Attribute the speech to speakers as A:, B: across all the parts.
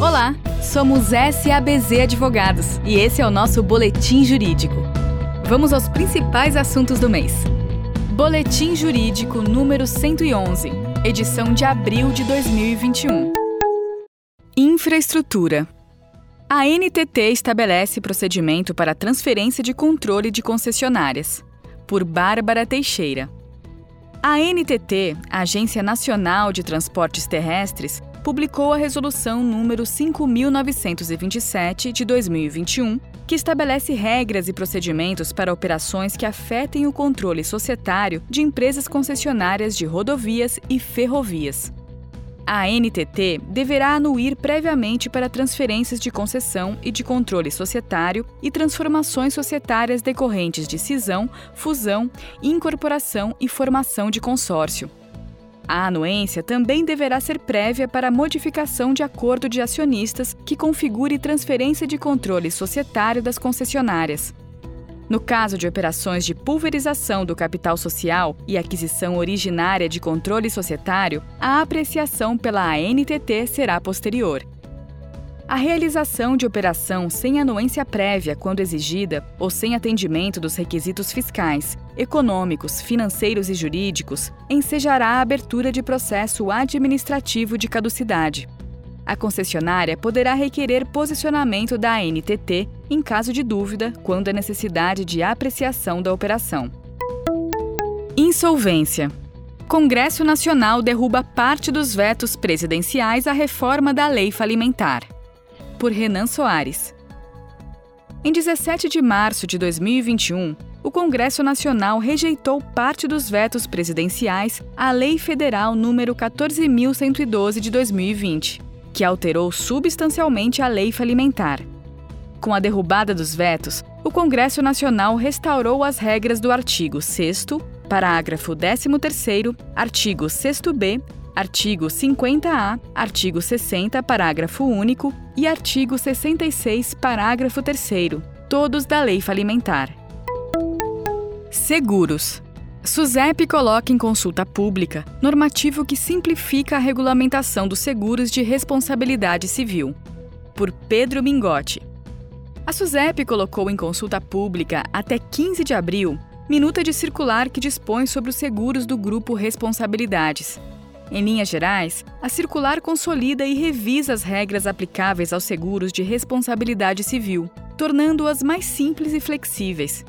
A: Olá, somos SABZ Advogados e esse é o nosso Boletim Jurídico. Vamos aos principais assuntos do mês. Boletim Jurídico número 111, edição de abril de 2021. Infraestrutura. A NTT estabelece procedimento para transferência de controle de concessionárias. Por Bárbara Teixeira. A NTT, Agência Nacional de Transportes Terrestres, publicou a Resolução número 5927 de 2021, que estabelece regras e procedimentos para operações que afetem o controle societário de empresas concessionárias de rodovias e ferrovias. A NTT deverá anuir previamente para transferências de concessão e de controle societário e transformações societárias decorrentes de cisão, fusão, incorporação e formação de consórcio. A anuência também deverá ser prévia para modificação de acordo de acionistas que configure transferência de controle societário das concessionárias. No caso de operações de pulverização do capital social e aquisição originária de controle societário, a apreciação pela ANTT será posterior. A realização de operação sem anuência prévia, quando exigida, ou sem atendimento dos requisitos fiscais, econômicos, financeiros e jurídicos, ensejará a abertura de processo administrativo de caducidade. A concessionária poderá requerer posicionamento da ANTT em caso de dúvida quando a necessidade de apreciação da operação. Insolvência. Congresso Nacional derruba parte dos vetos presidenciais à reforma da lei falimentar. Por Renan Soares. Em 17 de março de 2021, o Congresso Nacional rejeitou parte dos vetos presidenciais à Lei Federal número 14112 de 2020 que alterou substancialmente a lei falimentar. Com a derrubada dos vetos, o Congresso Nacional restaurou as regras do artigo 6, parágrafo 13, artigo 6b, artigo 50-A, artigo 60, parágrafo único e artigo 66, parágrafo 3, todos da lei falimentar. Seguros. SUSEP coloca em consulta pública normativo que simplifica a regulamentação dos seguros de responsabilidade civil. Por Pedro Mingotti. A SUSEP colocou em consulta pública até 15 de abril minuta de circular que dispõe sobre os seguros do grupo Responsabilidades. Em linhas gerais, a circular consolida e revisa as regras aplicáveis aos seguros de responsabilidade civil, tornando-as mais simples e flexíveis.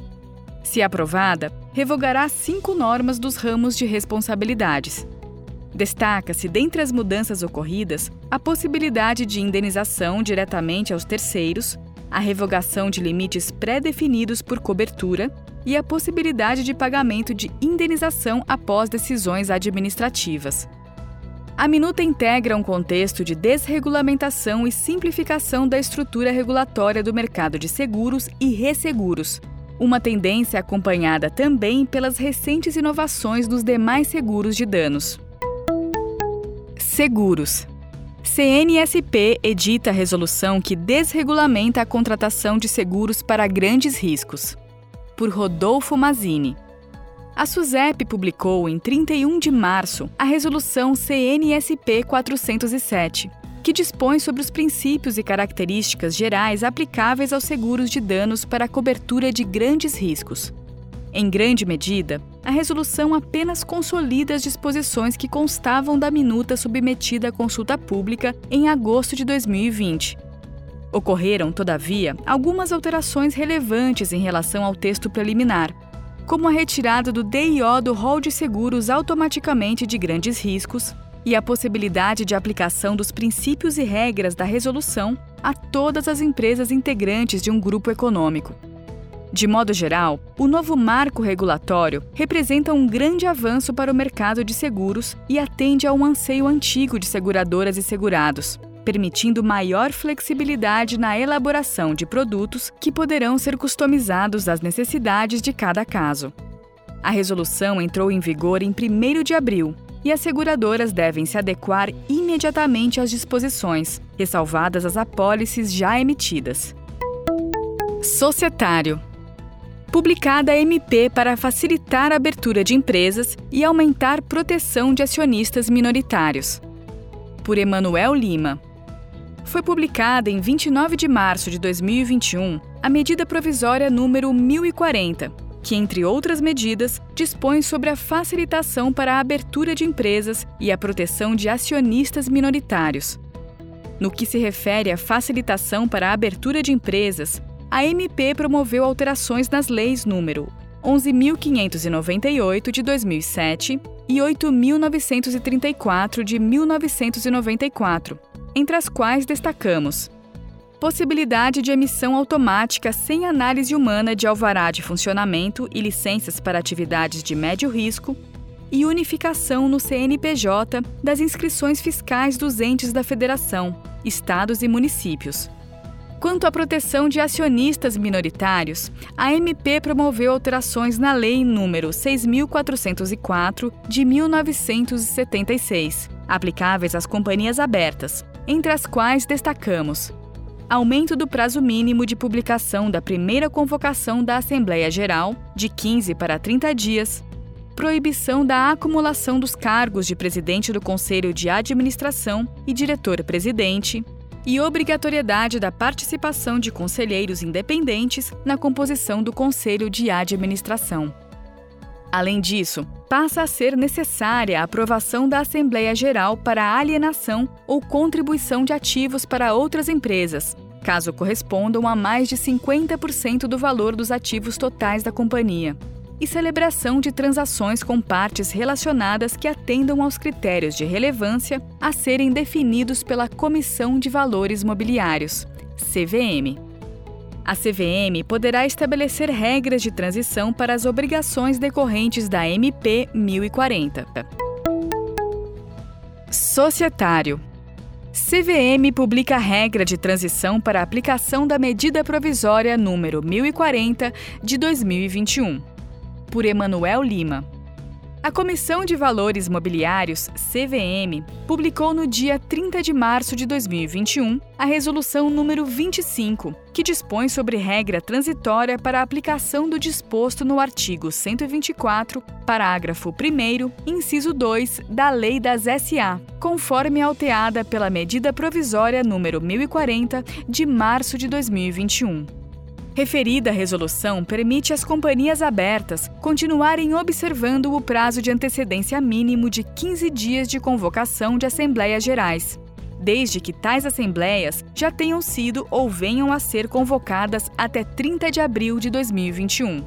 A: Se aprovada, revogará cinco normas dos ramos de responsabilidades. Destaca-se, dentre as mudanças ocorridas, a possibilidade de indenização diretamente aos terceiros, a revogação de limites pré-definidos por cobertura e a possibilidade de pagamento de indenização após decisões administrativas. A minuta integra um contexto de desregulamentação e simplificação da estrutura regulatória do mercado de seguros e resseguros, uma tendência acompanhada também pelas recentes inovações dos demais seguros de danos. Seguros. CNSP edita a resolução que desregulamenta a contratação de seguros para grandes riscos. Por Rodolfo Mazini. A SUSEP publicou em 31 de março a resolução CNSP 407, que dispõe sobre os princípios e características gerais aplicáveis aos seguros de danos para a cobertura de grandes riscos. Em grande medida, a resolução apenas consolida as disposições que constavam da minuta submetida à consulta pública em agosto de 2020. Ocorreram, todavia, algumas alterações relevantes em relação ao texto preliminar, como a retirada do DIO do rol de seguros automaticamente de grandes riscos, e a possibilidade de aplicação dos princípios e regras da resolução a todas as empresas integrantes de um grupo econômico. De modo geral, o novo marco regulatório representa um grande avanço para o mercado de seguros e atende a um anseio antigo de seguradoras e segurados, permitindo maior flexibilidade na elaboração de produtos que poderão ser customizados às necessidades de cada caso. A resolução entrou em vigor em 1 de abril e as seguradoras devem se adequar imediatamente às disposições, ressalvadas as apólices já emitidas. Societário publicada a MP para facilitar a abertura de empresas e aumentar proteção de acionistas minoritários. Por Emanuel Lima. Foi publicada em 29 de março de 2021 a medida provisória número 1040, que, entre outras medidas, dispõe sobre a facilitação para a abertura de empresas e a proteção de acionistas minoritários. No que se refere à facilitação para a abertura de empresas, a MP promoveu alterações nas leis número 11.598 de 2007 e 8.934 de 1994, entre as quais destacamos possibilidade de emissão automática sem análise humana de alvará de funcionamento e licenças para atividades de médio risco e unificação no CNPJ das inscrições fiscais dos entes da Federação, estados e municípios. Quanto à proteção de acionistas minoritários, a MP promoveu alterações na Lei nº 6.404 de 1976, aplicáveis às companhias abertas, entre as quais destacamos aumento do prazo mínimo de publicação da primeira convocação da Assembleia Geral, de 15 para 30 dias, proibição da acumulação dos cargos de presidente do Conselho de Administração e diretor-presidente, e obrigatoriedade da participação de conselheiros independentes na composição do Conselho de Administração. Além disso, passa a ser necessária a aprovação da Assembleia Geral para alienação ou contribuição de ativos para outras empresas, caso correspondam a mais de 50% do valor dos ativos totais da companhia, e celebração de transações com partes relacionadas que atendam aos critérios de relevância a serem definidos pela Comissão de Valores Mobiliários, CVM. A CVM poderá estabelecer regras de transição para as obrigações decorrentes da MP 1040. Societário. CVM publica regra de transição para a aplicação da medida provisória número 1040 de 2021. Por Emanuel Lima. A Comissão de Valores Mobiliários, CVM, publicou no dia 30 de março de 2021 a Resolução número 25, que dispõe sobre regra transitória para a aplicação do disposto no artigo 124, parágrafo 1, inciso 2 da Lei das SA, conforme alteada pela medida provisória número 1040 de março de 2021. Referida resolução permite às companhias abertas continuarem observando o prazo de antecedência mínimo de 15 dias de convocação de assembleias gerais, desde que tais assembleias já tenham sido ou venham a ser convocadas até 30 de abril de 2021.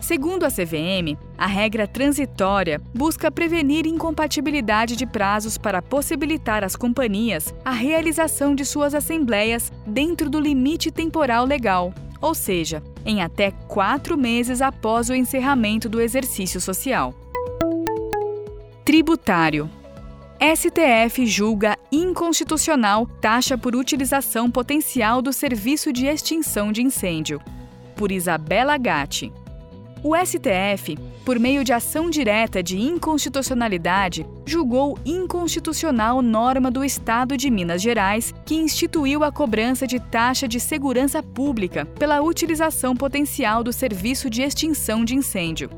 A: Segundo a CVM, a regra transitória busca prevenir incompatibilidade de prazos para possibilitar às companhias a realização de suas assembleias dentro do limite temporal legal, ou seja, em até quatro meses após o encerramento do exercício social. Tributário. STF julga inconstitucional taxa por utilização potencial do serviço de extinção de incêndio. Por Isabela Gatti. O STF, por meio de ação direta de inconstitucionalidade, julgou inconstitucional norma do Estado de Minas Gerais que instituiu a cobrança de taxa de segurança pública pela utilização potencial do serviço de extinção de incêndio.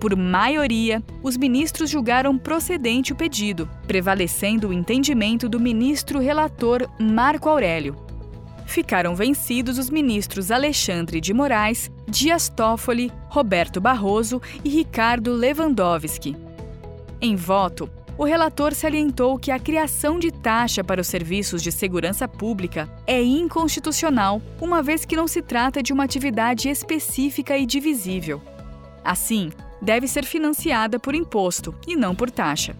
A: Por maioria, os ministros julgaram procedente o pedido, prevalecendo o entendimento do ministro relator Marco Aurélio, ficaram vencidos os ministros Alexandre de Moraes, Dias Toffoli, Roberto Barroso e Ricardo Lewandowski. Em voto, o relator salientou que a criação de taxa para os serviços de segurança pública é inconstitucional, uma vez que não se trata de uma atividade específica e divisível. Assim, deve ser financiada por imposto e não por taxa.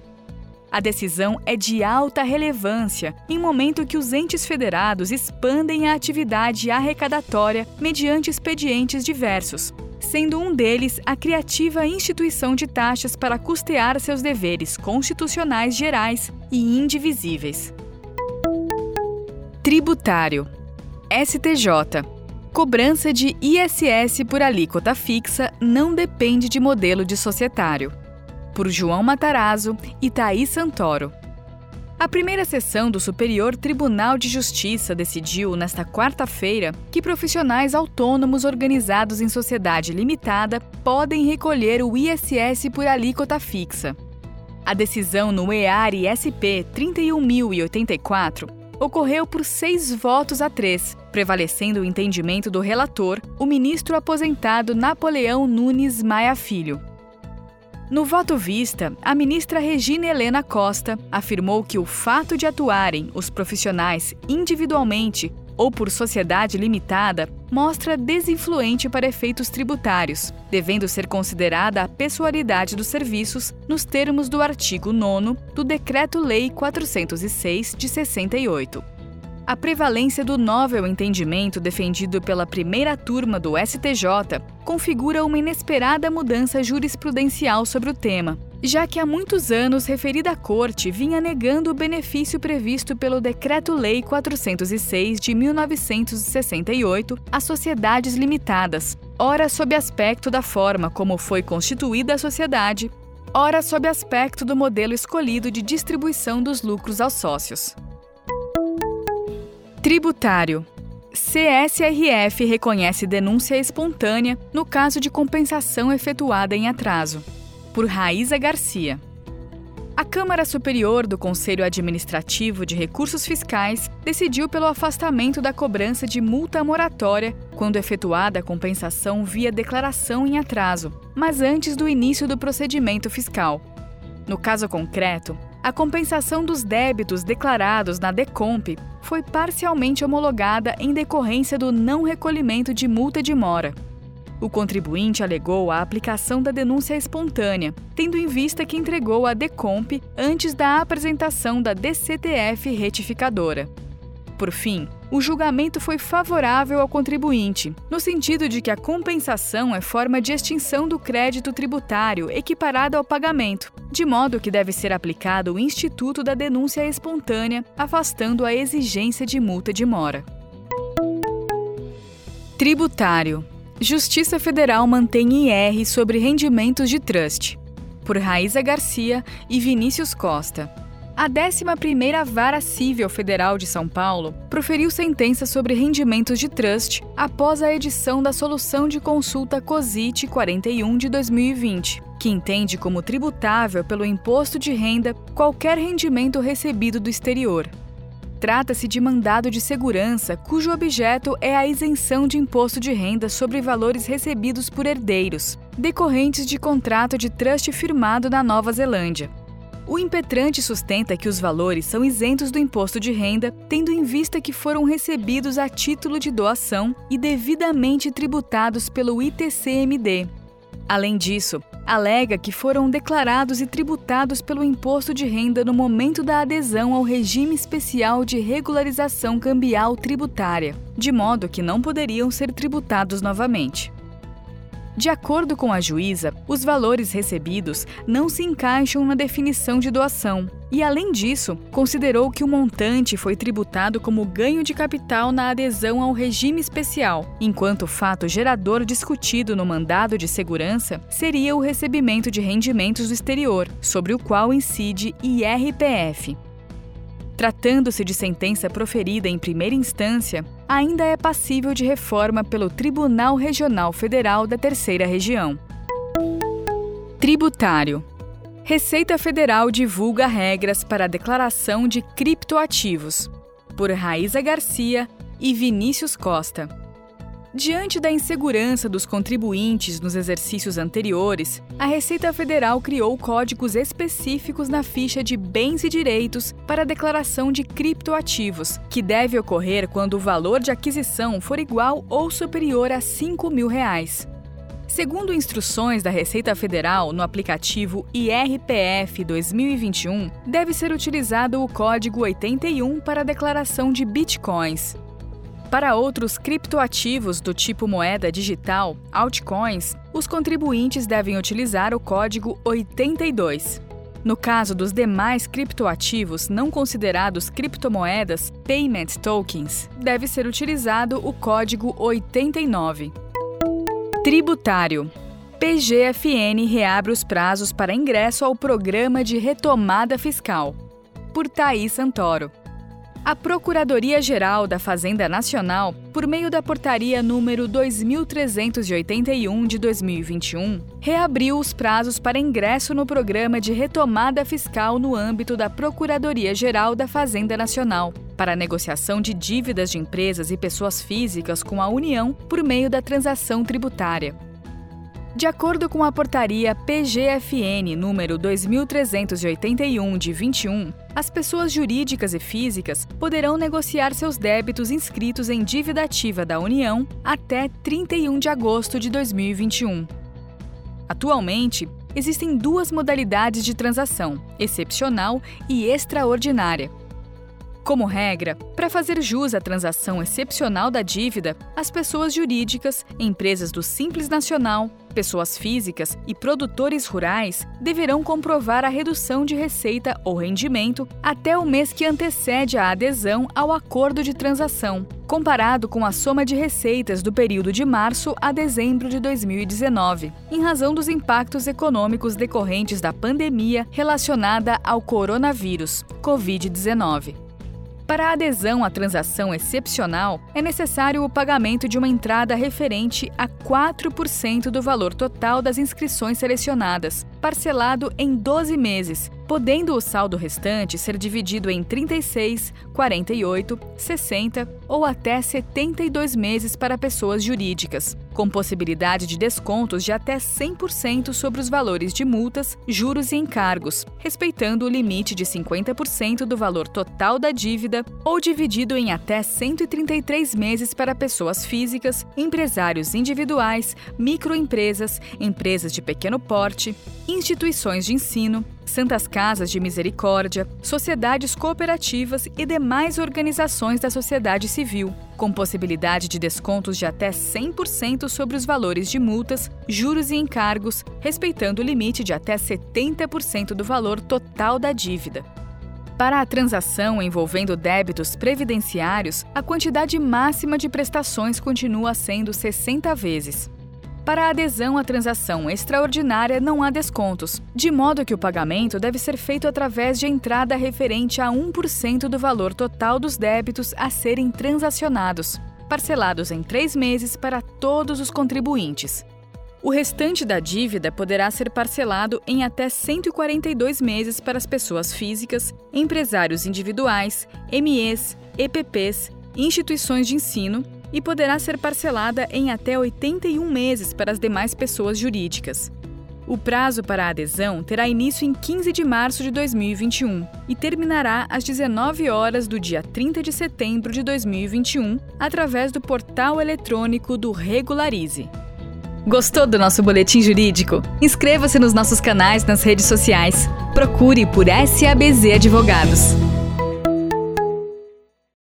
A: A decisão é de alta relevância em momento que os entes federados expandem a atividade arrecadatória mediante expedientes diversos, sendo um deles a criativa instituição de taxas para custear seus deveres constitucionais gerais e indivisíveis. Tributário. STJ Cobrança de ISS por alíquota fixa não depende de modelo de societário por João Matarazzo e Thaís Santoro. A primeira sessão do Superior Tribunal de Justiça decidiu, nesta quarta-feira, que profissionais autônomos organizados em sociedade limitada podem recolher o ISS por alíquota fixa. A decisão no EAR SP 31.084 ocorreu por seis votos a três, prevalecendo o entendimento do relator, o ministro aposentado Napoleão Nunes Maia Filho. No voto vista, a ministra Regina Helena Costa afirmou que o fato de atuarem os profissionais individualmente ou por sociedade limitada mostra desinfluente para efeitos tributários, devendo ser considerada a pessoalidade dos serviços nos termos do artigo 9 do Decreto-Lei 406 de 68. A prevalência do novel entendimento defendido pela primeira turma do STJ configura uma inesperada mudança jurisprudencial sobre o tema, já que há muitos anos referida Corte vinha negando o benefício previsto pelo Decreto-Lei 406 de 1968 às sociedades limitadas, ora sob aspecto da forma como foi constituída a sociedade, ora sob aspecto do modelo escolhido de distribuição dos lucros aos sócios. Tributário. CSRF reconhece denúncia espontânea no caso de compensação efetuada em atraso. Por Raíza Garcia. A Câmara Superior do Conselho Administrativo de Recursos Fiscais decidiu pelo afastamento da cobrança de multa moratória quando efetuada a compensação via declaração em atraso, mas antes do início do procedimento fiscal. No caso concreto, a compensação dos débitos declarados na DECOMP foi parcialmente homologada em decorrência do não recolhimento de multa de mora. O contribuinte alegou a aplicação da denúncia espontânea, tendo em vista que entregou a DECOMP antes da apresentação da DCTF retificadora. Por fim, o julgamento foi favorável ao contribuinte, no sentido de que a compensação é forma de extinção do crédito tributário equiparado ao pagamento, de modo que deve ser aplicado o Instituto da Denúncia Espontânea, afastando a exigência de multa de mora. Tributário. Justiça Federal mantém IR sobre rendimentos de trust. Por Raíza Garcia e Vinícius Costa. A 11ª Vara Civil Federal de São Paulo proferiu sentença sobre rendimentos de trust após a edição da Solução de Consulta COSIT 41 de 2020, que entende como tributável pelo imposto de renda qualquer rendimento recebido do exterior. Trata-se de mandado de segurança cujo objeto é a isenção de imposto de renda sobre valores recebidos por herdeiros, decorrentes de contrato de trust firmado na Nova Zelândia. O impetrante sustenta que os valores são isentos do imposto de renda, tendo em vista que foram recebidos a título de doação e devidamente tributados pelo ITCMD. Além disso, alega que foram declarados e tributados pelo imposto de renda no momento da adesão ao regime especial de regularização cambial tributária, de modo que não poderiam ser tributados novamente. De acordo com a juíza, os valores recebidos não se encaixam na definição de doação e, além disso, considerou que o montante foi tributado como ganho de capital na adesão ao regime especial, enquanto o fato gerador discutido no mandado de segurança seria o recebimento de rendimentos do exterior, sobre o qual incide IRPF. Tratando-se de sentença proferida em primeira instância, ainda é passível de reforma pelo Tribunal Regional Federal da Terceira Região. Tributário. Receita Federal divulga regras para a declaração de criptoativos. Por Raíza Garcia e Vinícius Costa. Diante da insegurança dos contribuintes nos exercícios anteriores, a Receita Federal criou códigos específicos na ficha de bens e direitos para a declaração de criptoativos, que deve ocorrer quando o valor de aquisição for igual ou superior a 5 mil reais. Segundo instruções da Receita Federal no aplicativo IRPF 2021, deve ser utilizado o código 81 para a declaração de bitcoins. Para outros criptoativos do tipo moeda digital, altcoins, os contribuintes devem utilizar o código 82. No caso dos demais criptoativos não considerados criptomoedas, payment tokens, deve ser utilizado o código 89. Tributário. PGFN reabre os prazos para ingresso ao programa de retomada fiscal. Por Thaís Santoro. A Procuradoria-Geral da Fazenda Nacional, por meio da Portaria número 2381 de 2021, reabriu os prazos para ingresso no programa de retomada fiscal no âmbito da Procuradoria-Geral da Fazenda Nacional, para negociação de dívidas de empresas e pessoas físicas com a União por meio da transação tributária. De acordo com a portaria PGFN número 2381 de 21, as pessoas jurídicas e físicas poderão negociar seus débitos inscritos em dívida ativa da União até 31 de agosto de 2021. Atualmente, existem duas modalidades de transação: excepcional e extraordinária. Como regra, para fazer jus à transação excepcional da dívida, as pessoas jurídicas, empresas do Simples Nacional, pessoas físicas e produtores rurais deverão comprovar a redução de receita ou rendimento até o mês que antecede a adesão ao acordo de transação, comparado com a soma de receitas do período de março a dezembro de 2019, em razão dos impactos econômicos decorrentes da pandemia relacionada ao coronavírus, Covid-19. Para a adesão à transação excepcional, é necessário o pagamento de uma entrada referente a 4% do valor total das inscrições selecionadas, parcelado em 12 meses, podendo o saldo restante ser dividido em 36, 48, 60 ou até 72 meses para pessoas jurídicas, com possibilidade de descontos de até 100% sobre os valores de multas, juros e encargos, respeitando o limite de 50% do valor total da dívida ou dividido em até 133 meses para pessoas físicas, empresários individuais, microempresas, empresas de pequeno porte, instituições de ensino, santas casas de misericórdia, sociedades cooperativas e demais organizações da sociedade civil, com possibilidade de descontos de até 100% sobre os valores de multas, juros e encargos, respeitando o limite de até 70% do valor total da dívida. Para a transação envolvendo débitos previdenciários, a quantidade máxima de prestações continua sendo 60 vezes. Para a adesão à transação extraordinária, não há descontos, de modo que o pagamento deve ser feito através de entrada referente a 1% do valor total dos débitos a serem transacionados, parcelados em três meses para todos os contribuintes. O restante da dívida poderá ser parcelado em até 142 meses para as pessoas físicas, empresários individuais, MEs, EPPs, instituições de ensino e poderá ser parcelada em até 81 meses para as demais pessoas jurídicas. O prazo para a adesão terá início em 15 de março de 2021 e terminará às 19 horas do dia 30 de setembro de 2021, através do portal eletrônico do Regularize. Gostou do nosso boletim jurídico? Inscreva-se nos nossos canais nas redes sociais. Procure por SABZ Advogados.